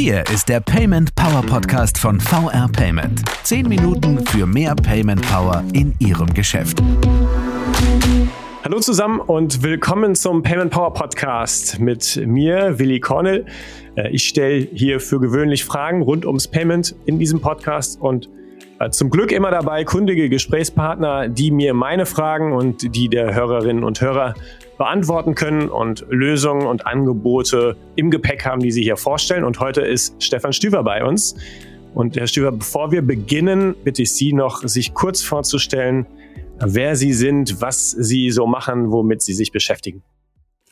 Hier ist der Payment Power Podcast von VR Payment. Zehn Minuten für mehr Payment Power in Ihrem Geschäft. Hallo zusammen und willkommen zum Payment Power Podcast mit mir, Willi Cornell. Äh, ich stelle hier für gewöhnlich Fragen rund ums Payment in diesem Podcast und äh, zum Glück immer dabei kundige Gesprächspartner, die mir meine Fragen und die der Hörerinnen und Hörer beantworten können und Lösungen und Angebote im Gepäck haben, die sie hier vorstellen. Und heute ist Stefan Stüver bei uns. Und Herr Stüver, bevor wir beginnen, bitte ich Sie noch, sich kurz vorzustellen, wer Sie sind, was Sie so machen, womit Sie sich beschäftigen.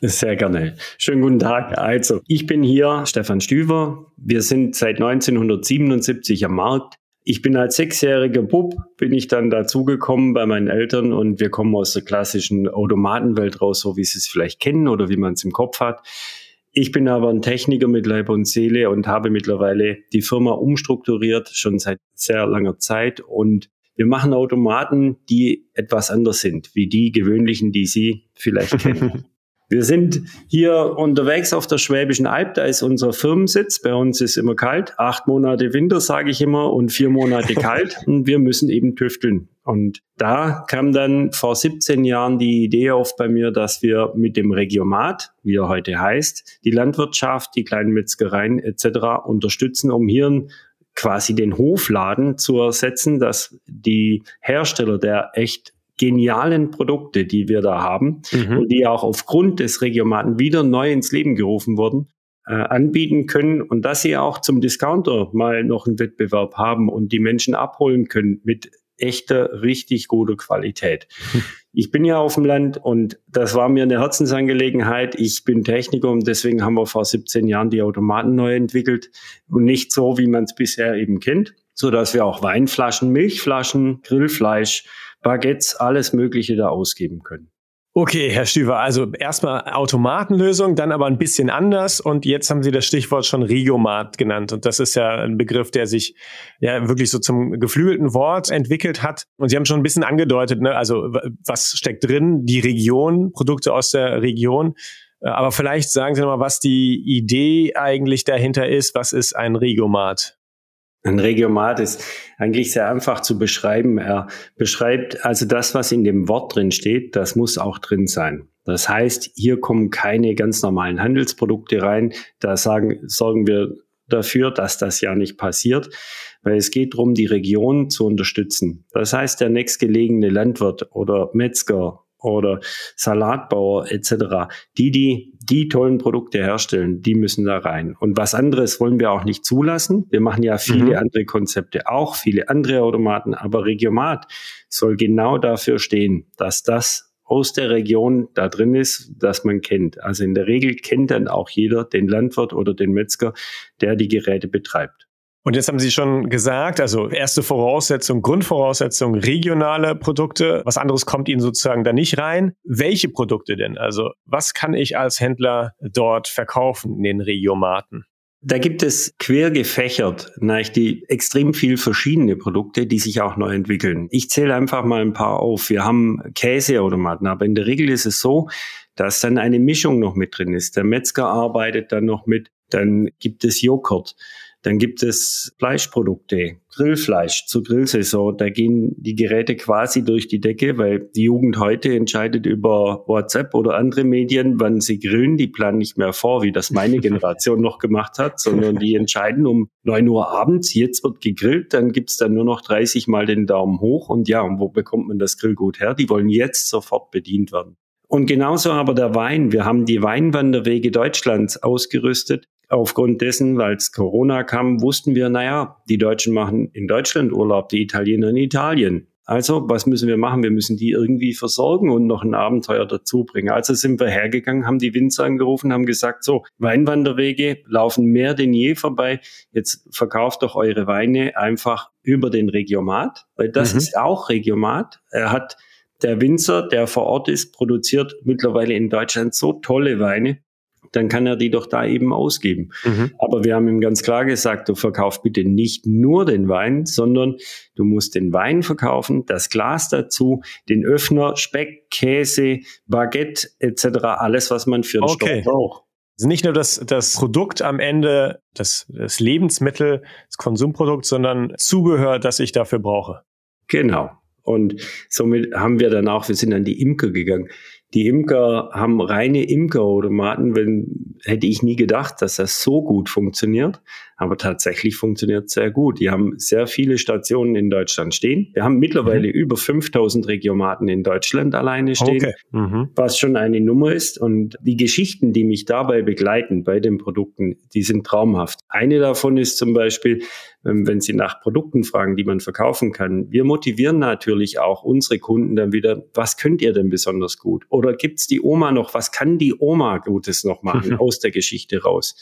Sehr gerne. Schönen guten Tag. Also, ich bin hier Stefan Stüver. Wir sind seit 1977 am Markt. Ich bin als sechsjähriger Bub, bin ich dann dazugekommen bei meinen Eltern und wir kommen aus der klassischen Automatenwelt raus, so wie Sie es vielleicht kennen oder wie man es im Kopf hat. Ich bin aber ein Techniker mit Leib und Seele und habe mittlerweile die Firma umstrukturiert, schon seit sehr langer Zeit. Und wir machen Automaten, die etwas anders sind, wie die gewöhnlichen, die Sie vielleicht kennen. Wir sind hier unterwegs auf der Schwäbischen Alb, da ist unser Firmensitz. Bei uns ist immer kalt, acht Monate Winter, sage ich immer, und vier Monate kalt. Und wir müssen eben tüfteln. Und da kam dann vor 17 Jahren die Idee auf bei mir, dass wir mit dem Regiomat, wie er heute heißt, die Landwirtschaft, die kleinen Metzgereien etc. unterstützen, um hier quasi den Hofladen zu ersetzen, dass die Hersteller der echt genialen Produkte, die wir da haben mhm. und die auch aufgrund des Regiomaten wieder neu ins Leben gerufen wurden, äh, anbieten können und dass sie auch zum Discounter mal noch einen Wettbewerb haben und die Menschen abholen können mit echter, richtig guter Qualität. Ich bin ja auf dem Land und das war mir eine Herzensangelegenheit. Ich bin Techniker und deswegen haben wir vor 17 Jahren die Automaten neu entwickelt und nicht so, wie man es bisher eben kennt, so dass wir auch Weinflaschen, Milchflaschen, Grillfleisch, Baguettes, alles Mögliche da ausgeben können. Okay, Herr Stüver, also erstmal Automatenlösung, dann aber ein bisschen anders und jetzt haben Sie das Stichwort schon Regiomat genannt und das ist ja ein Begriff, der sich ja wirklich so zum geflügelten Wort entwickelt hat und Sie haben schon ein bisschen angedeutet, ne? also was steckt drin, die Region, Produkte aus der Region, aber vielleicht sagen Sie nochmal, was die Idee eigentlich dahinter ist, was ist ein Regiomat? Ein Regiomat ist eigentlich sehr einfach zu beschreiben. Er beschreibt also das, was in dem Wort drin steht, das muss auch drin sein. Das heißt, hier kommen keine ganz normalen Handelsprodukte rein. Da sagen, sorgen wir dafür, dass das ja nicht passiert, weil es geht darum, die Region zu unterstützen. Das heißt, der nächstgelegene Landwirt oder Metzger oder Salatbauer etc., die, die die tollen Produkte herstellen, die müssen da rein. Und was anderes wollen wir auch nicht zulassen. Wir machen ja viele mhm. andere Konzepte, auch viele andere Automaten, aber Regiomat soll genau dafür stehen, dass das aus der Region da drin ist, dass man kennt. Also in der Regel kennt dann auch jeder den Landwirt oder den Metzger, der die Geräte betreibt. Und jetzt haben Sie schon gesagt, also erste Voraussetzung, Grundvoraussetzung, regionale Produkte. Was anderes kommt Ihnen sozusagen da nicht rein. Welche Produkte denn? Also was kann ich als Händler dort verkaufen in den Regiomaten? Da gibt es quer gefächert, die extrem viel verschiedene Produkte, die sich auch neu entwickeln. Ich zähle einfach mal ein paar auf. Wir haben Käseautomaten, aber in der Regel ist es so, dass dann eine Mischung noch mit drin ist. Der Metzger arbeitet dann noch mit. Dann gibt es Joghurt. Dann gibt es Fleischprodukte, Grillfleisch zur Grillsaison. Da gehen die Geräte quasi durch die Decke, weil die Jugend heute entscheidet über WhatsApp oder andere Medien, wann sie grillen. Die planen nicht mehr vor, wie das meine Generation noch gemacht hat, sondern die entscheiden um neun Uhr abends, jetzt wird gegrillt, dann gibt's dann nur noch 30 Mal den Daumen hoch. Und ja, und wo bekommt man das Grillgut her? Die wollen jetzt sofort bedient werden. Und genauso aber der Wein. Wir haben die Weinwanderwege Deutschlands ausgerüstet aufgrund dessen, weil es Corona kam, wussten wir, naja, die Deutschen machen in Deutschland Urlaub, die Italiener in Italien. Also, was müssen wir machen? Wir müssen die irgendwie versorgen und noch ein Abenteuer dazu bringen. Also sind wir hergegangen, haben die Winzer angerufen, haben gesagt, so, Weinwanderwege laufen mehr denn je vorbei. Jetzt verkauft doch eure Weine einfach über den Regiomat, weil das mhm. ist auch Regiomat. Er hat der Winzer, der vor Ort ist, produziert mittlerweile in Deutschland so tolle Weine, dann kann er die doch da eben ausgeben. Mhm. Aber wir haben ihm ganz klar gesagt, du verkaufst bitte nicht nur den Wein, sondern du musst den Wein verkaufen, das Glas dazu, den Öffner, Speck, Käse, Baguette etc., alles, was man für einen okay. Stoff braucht. Also nicht nur das, das Produkt am Ende, das, das Lebensmittel, das Konsumprodukt, sondern Zubehör, das ich dafür brauche. Genau. Und somit haben wir dann auch, wir sind an die Imker gegangen. Die Imker haben reine Imkerautomaten, wenn, hätte ich nie gedacht, dass das so gut funktioniert. Aber tatsächlich funktioniert sehr gut. Die haben sehr viele Stationen in Deutschland stehen. Wir haben mittlerweile mhm. über 5000 Regiomaten in Deutschland alleine stehen, okay. mhm. was schon eine Nummer ist. Und die Geschichten, die mich dabei begleiten bei den Produkten, die sind traumhaft. Eine davon ist zum Beispiel, ähm, wenn Sie nach Produkten fragen, die man verkaufen kann. Wir motivieren natürlich auch unsere Kunden dann wieder, was könnt ihr denn besonders gut? Oder gibt's die Oma noch? Was kann die Oma Gutes noch machen aus der Geschichte raus?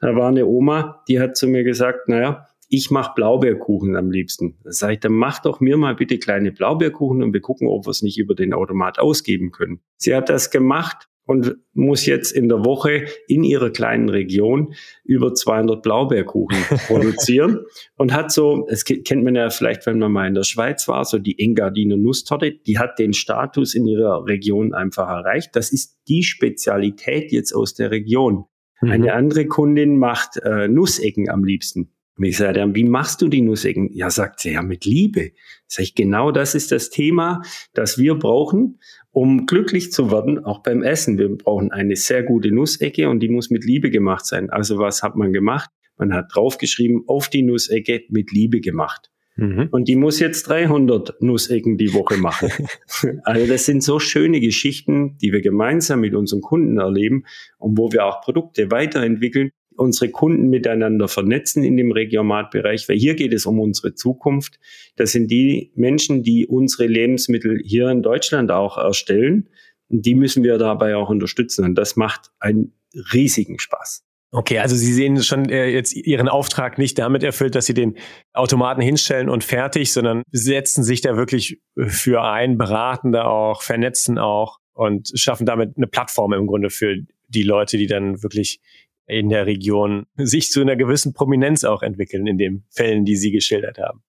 Da war eine Oma, die hat zu mir gesagt, naja, ich mache Blaubeerkuchen am liebsten. Da sage ich, dann mach doch mir mal bitte kleine Blaubeerkuchen und wir gucken, ob wir es nicht über den Automat ausgeben können. Sie hat das gemacht und muss jetzt in der Woche in ihrer kleinen Region über 200 Blaubeerkuchen produzieren und hat so, es kennt man ja vielleicht, wenn man mal in der Schweiz war, so die Engadiner Nusstorte, die hat den Status in ihrer Region einfach erreicht. Das ist die Spezialität jetzt aus der Region. Mhm. Eine andere Kundin macht äh, Nussecken am liebsten. Und ich sage dann, wie machst du die Nussecken? Ja, sagt sie, ja, mit Liebe. Sag ich, genau das ist das Thema, das wir brauchen, um glücklich zu werden, auch beim Essen. Wir brauchen eine sehr gute Nussecke und die muss mit Liebe gemacht sein. Also was hat man gemacht? Man hat draufgeschrieben, auf die Nussecke mit Liebe gemacht. Mhm. Und die muss jetzt 300 Nussecken die Woche machen. also das sind so schöne Geschichten, die wir gemeinsam mit unseren Kunden erleben und wo wir auch Produkte weiterentwickeln, unsere Kunden miteinander vernetzen in dem Regiomatbereich, weil hier geht es um unsere Zukunft. Das sind die Menschen, die unsere Lebensmittel hier in Deutschland auch erstellen. Und die müssen wir dabei auch unterstützen. Und das macht einen riesigen Spaß. Okay, also Sie sehen schon äh, jetzt Ihren Auftrag nicht damit erfüllt, dass Sie den Automaten hinstellen und fertig, sondern setzen sich da wirklich für ein, beraten da auch, vernetzen auch und schaffen damit eine Plattform im Grunde für die Leute, die dann wirklich in der Region sich zu einer gewissen Prominenz auch entwickeln in den Fällen, die Sie geschildert haben.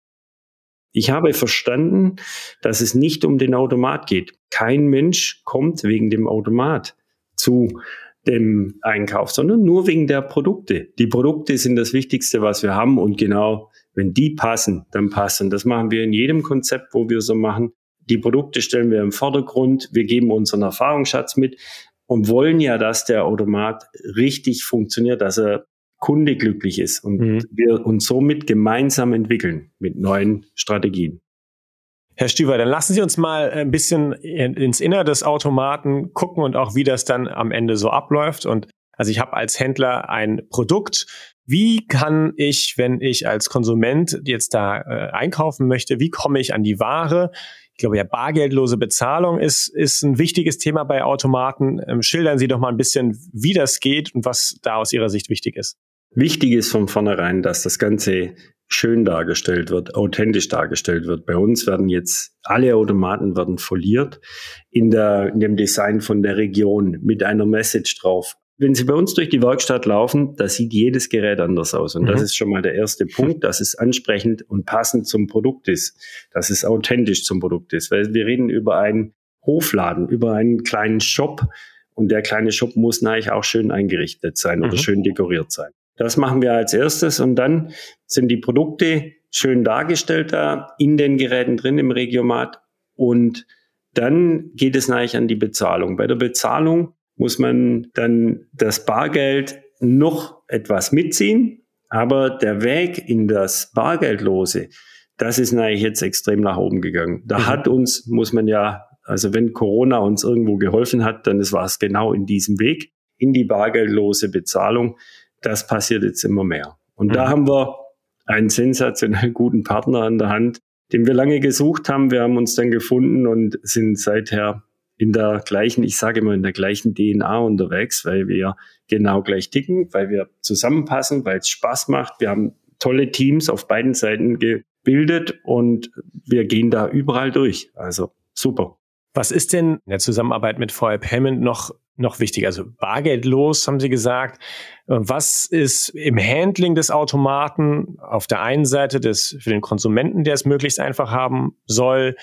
Ich habe verstanden, dass es nicht um den Automat geht. Kein Mensch kommt wegen dem Automat zu dem Einkauf, sondern nur wegen der Produkte. Die Produkte sind das Wichtigste, was wir haben und genau, wenn die passen, dann passen. Das machen wir in jedem Konzept, wo wir so machen. Die Produkte stellen wir im Vordergrund. Wir geben unseren Erfahrungsschatz mit und wollen ja, dass der Automat richtig funktioniert, dass er Kunde glücklich ist und mhm. wir uns somit gemeinsam entwickeln mit neuen Strategien. Herr Stüber, dann lassen Sie uns mal ein bisschen ins Innere des Automaten gucken und auch, wie das dann am Ende so abläuft. Und also ich habe als Händler ein Produkt. Wie kann ich, wenn ich als Konsument jetzt da äh, einkaufen möchte, wie komme ich an die Ware? Ich glaube, ja, bargeldlose Bezahlung ist, ist ein wichtiges Thema bei Automaten. Ähm, schildern Sie doch mal ein bisschen, wie das geht und was da aus Ihrer Sicht wichtig ist. Wichtig ist von vornherein, dass das Ganze schön dargestellt wird, authentisch dargestellt wird. Bei uns werden jetzt alle Automaten werden foliert in, der, in dem Design von der Region mit einer Message drauf. Wenn Sie bei uns durch die Werkstatt laufen, da sieht jedes Gerät anders aus. Und mhm. das ist schon mal der erste Punkt, dass es ansprechend und passend zum Produkt ist, dass es authentisch zum Produkt ist. Weil wir reden über einen Hofladen, über einen kleinen Shop. Und der kleine Shop muss natürlich auch schön eingerichtet sein mhm. oder schön dekoriert sein. Das machen wir als erstes und dann sind die Produkte schön dargestellt da in den Geräten drin im Regiomat und dann geht es natürlich an die Bezahlung. Bei der Bezahlung muss man dann das Bargeld noch etwas mitziehen, aber der Weg in das Bargeldlose, das ist natürlich jetzt extrem nach oben gegangen. Da mhm. hat uns, muss man ja, also wenn Corona uns irgendwo geholfen hat, dann war es genau in diesem Weg, in die bargeldlose Bezahlung das passiert jetzt immer mehr. Und mhm. da haben wir einen sensationell guten Partner an der Hand, den wir lange gesucht haben. Wir haben uns dann gefunden und sind seither in der gleichen, ich sage immer in der gleichen DNA unterwegs, weil wir genau gleich ticken, weil wir zusammenpassen, weil es Spaß macht. Wir haben tolle Teams auf beiden Seiten gebildet und wir gehen da überall durch. Also super. Was ist denn in der Zusammenarbeit mit VR Payment noch, noch wichtig? Also bargeldlos, haben Sie gesagt. Was ist im Handling des Automaten auf der einen Seite des, für den Konsumenten, der es möglichst einfach haben soll,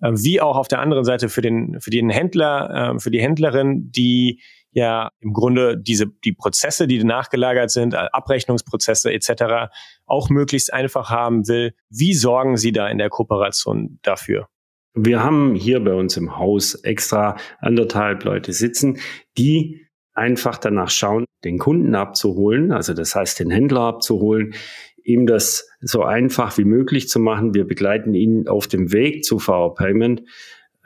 äh, wie auch auf der anderen Seite für den, für den Händler, äh, für die Händlerin, die ja im Grunde diese die Prozesse, die nachgelagert sind, äh, Abrechnungsprozesse etc. auch möglichst einfach haben will. Wie sorgen Sie da in der Kooperation dafür? Wir haben hier bei uns im Haus extra anderthalb Leute sitzen, die einfach danach schauen, den Kunden abzuholen, also das heißt den Händler abzuholen, ihm das so einfach wie möglich zu machen. Wir begleiten ihn auf dem Weg zu VR Payment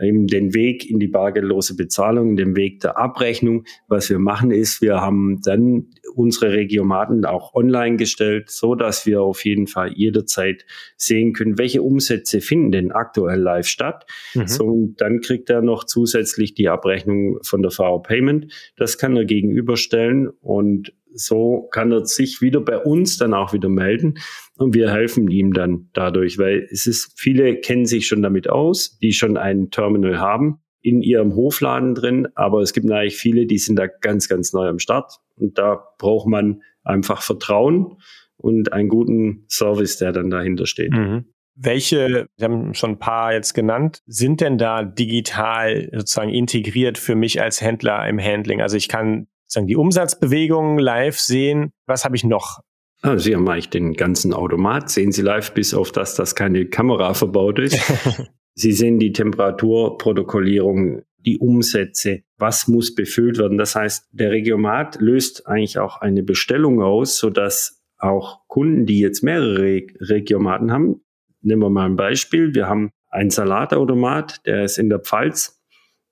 eben den Weg in die bargeldlose Bezahlung, den Weg der Abrechnung. Was wir machen ist, wir haben dann unsere Regiomaten auch online gestellt, so dass wir auf jeden Fall jederzeit sehen können, welche Umsätze finden denn aktuell live statt. Mhm. So, und dann kriegt er noch zusätzlich die Abrechnung von der VR Payment. Das kann er gegenüberstellen und so kann er sich wieder bei uns dann auch wieder melden und wir helfen ihm dann dadurch, weil es ist, viele kennen sich schon damit aus, die schon ein Terminal haben in ihrem Hofladen drin, aber es gibt natürlich viele, die sind da ganz, ganz neu am Start und da braucht man einfach Vertrauen und einen guten Service, der dann dahinter steht. Mhm. Welche, Sie haben schon ein paar jetzt genannt, sind denn da digital sozusagen integriert für mich als Händler im Handling? Also ich kann sagen, die Umsatzbewegungen live sehen. Was habe ich noch? Ah, Sie haben eigentlich den ganzen Automat, sehen Sie live, bis auf das, dass keine Kamera verbaut ist. Sie sehen die Temperaturprotokollierung, die Umsätze, was muss befüllt werden. Das heißt, der Regiomat löst eigentlich auch eine Bestellung aus, sodass auch Kunden, die jetzt mehrere Regiomaten haben, nehmen wir mal ein Beispiel. Wir haben einen Salatautomat, der ist in der Pfalz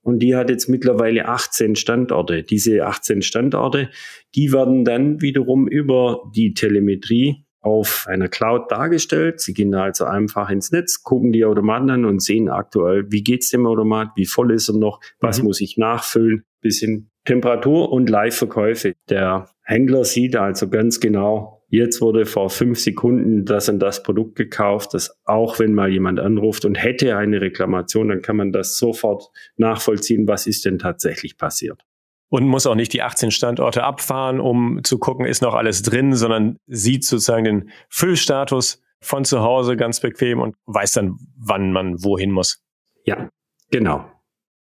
und die hat jetzt mittlerweile 18 Standorte. Diese 18 Standorte, die werden dann wiederum über die Telemetrie auf einer Cloud dargestellt. Sie gehen also einfach ins Netz, gucken die Automaten an und sehen aktuell, wie geht's dem Automat, wie voll ist er noch, was mhm. muss ich nachfüllen, bisschen Temperatur und Live-Verkäufe. Der Händler sieht also ganz genau, Jetzt wurde vor fünf Sekunden das und das Produkt gekauft, das auch wenn mal jemand anruft und hätte eine Reklamation, dann kann man das sofort nachvollziehen, was ist denn tatsächlich passiert. Und muss auch nicht die 18 Standorte abfahren, um zu gucken, ist noch alles drin, sondern sieht sozusagen den Füllstatus von zu Hause ganz bequem und weiß dann, wann man wohin muss. Ja, genau.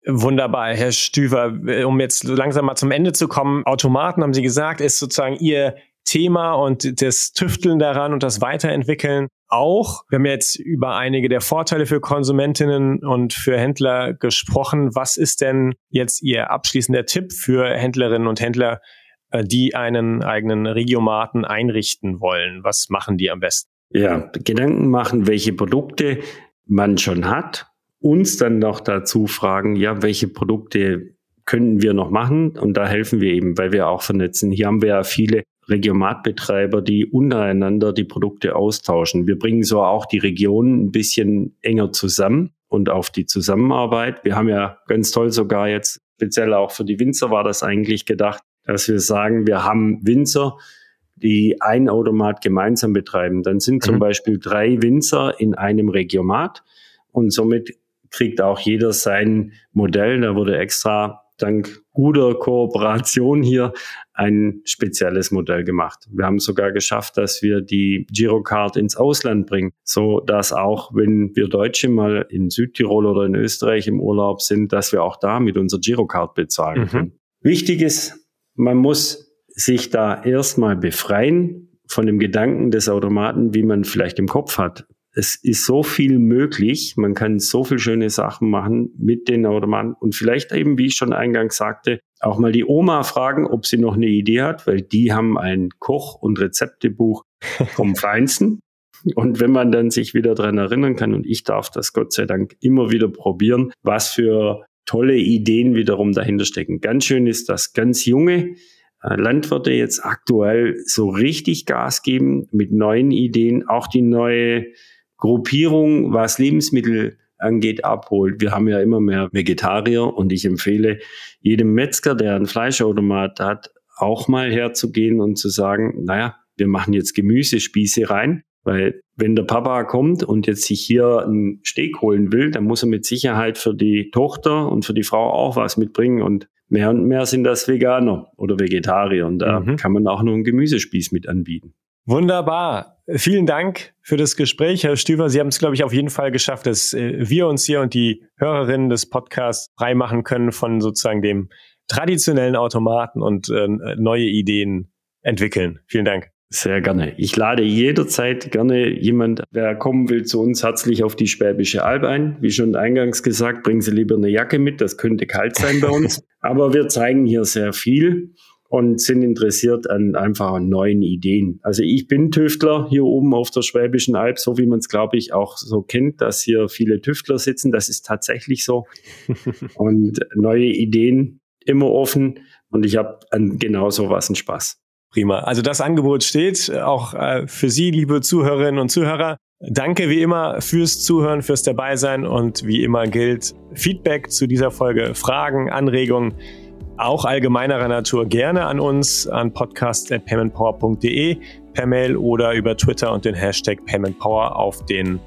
Wunderbar, Herr Stüver. Um jetzt langsam mal zum Ende zu kommen, Automaten, haben Sie gesagt, ist sozusagen Ihr Thema und das Tüfteln daran und das Weiterentwickeln auch. Wir haben jetzt über einige der Vorteile für Konsumentinnen und für Händler gesprochen. Was ist denn jetzt Ihr abschließender Tipp für Händlerinnen und Händler, äh, die einen eigenen Regiomaten einrichten wollen? Was machen die am besten? Ja, Gedanken machen, welche Produkte man schon hat. Uns dann noch dazu fragen, ja, welche Produkte könnten wir noch machen? Und da helfen wir eben, weil wir auch vernetzen. Hier haben wir ja viele Regiomatbetreiber, die untereinander die Produkte austauschen. Wir bringen so auch die Regionen ein bisschen enger zusammen und auf die Zusammenarbeit. Wir haben ja ganz toll sogar jetzt, speziell auch für die Winzer war das eigentlich gedacht, dass wir sagen, wir haben Winzer, die ein Automat gemeinsam betreiben. Dann sind zum mhm. Beispiel drei Winzer in einem Regiomat und somit kriegt auch jeder sein Modell. Da wurde extra dank guter Kooperation hier ein spezielles Modell gemacht. Wir haben sogar geschafft, dass wir die Girocard ins Ausland bringen, so dass auch wenn wir Deutsche mal in Südtirol oder in Österreich im Urlaub sind, dass wir auch da mit unserer Girocard bezahlen mhm. können. Wichtig ist, man muss sich da erstmal befreien von dem Gedanken des Automaten, wie man vielleicht im Kopf hat es ist so viel möglich. Man kann so viel schöne Sachen machen mit den Automaten und vielleicht eben, wie ich schon eingangs sagte, auch mal die Oma fragen, ob sie noch eine Idee hat, weil die haben ein Koch- und Rezeptebuch vom Feinsten. Und wenn man dann sich wieder dran erinnern kann, und ich darf das Gott sei Dank immer wieder probieren, was für tolle Ideen wiederum dahinter stecken. Ganz schön ist, dass ganz junge äh, Landwirte jetzt aktuell so richtig Gas geben mit neuen Ideen, auch die neue Gruppierung, was Lebensmittel angeht, abholt. Wir haben ja immer mehr Vegetarier und ich empfehle jedem Metzger, der einen Fleischautomat hat, auch mal herzugehen und zu sagen, naja, wir machen jetzt Gemüsespieße rein, weil wenn der Papa kommt und jetzt sich hier einen Steak holen will, dann muss er mit Sicherheit für die Tochter und für die Frau auch was mitbringen und mehr und mehr sind das Veganer oder Vegetarier und da mhm. kann man auch noch einen Gemüsespieß mit anbieten. Wunderbar. Vielen Dank für das Gespräch, Herr Stüver. Sie haben es, glaube ich, auf jeden Fall geschafft, dass äh, wir uns hier und die Hörerinnen des Podcasts freimachen können von sozusagen dem traditionellen Automaten und äh, neue Ideen entwickeln. Vielen Dank. Sehr gerne. Ich lade jederzeit gerne jemand, wer kommen will, zu uns herzlich auf die Schwäbische Alb ein. Wie schon eingangs gesagt, bringen Sie lieber eine Jacke mit, das könnte kalt sein bei uns. Aber wir zeigen hier sehr viel und sind interessiert an einfach neuen Ideen. Also ich bin Tüftler hier oben auf der Schwäbischen Alb, so wie man es, glaube ich, auch so kennt, dass hier viele Tüftler sitzen. Das ist tatsächlich so. und neue Ideen immer offen und ich habe an genau so was einen Spaß. Prima. Also das Angebot steht auch äh, für Sie, liebe Zuhörerinnen und Zuhörer. Danke wie immer fürs Zuhören, fürs Dabeisein und wie immer gilt Feedback zu dieser Folge, Fragen, Anregungen auch allgemeinerer Natur gerne an uns an podcast.paymentpower.de per Mail oder über Twitter und den Hashtag paymentpower auf den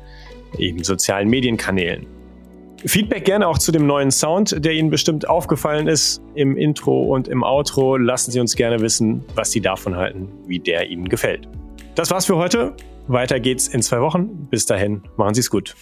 eben sozialen Medienkanälen. Feedback gerne auch zu dem neuen Sound, der Ihnen bestimmt aufgefallen ist im Intro und im Outro. Lassen Sie uns gerne wissen, was Sie davon halten, wie der Ihnen gefällt. Das war's für heute. Weiter geht's in zwei Wochen. Bis dahin, machen Sie es gut.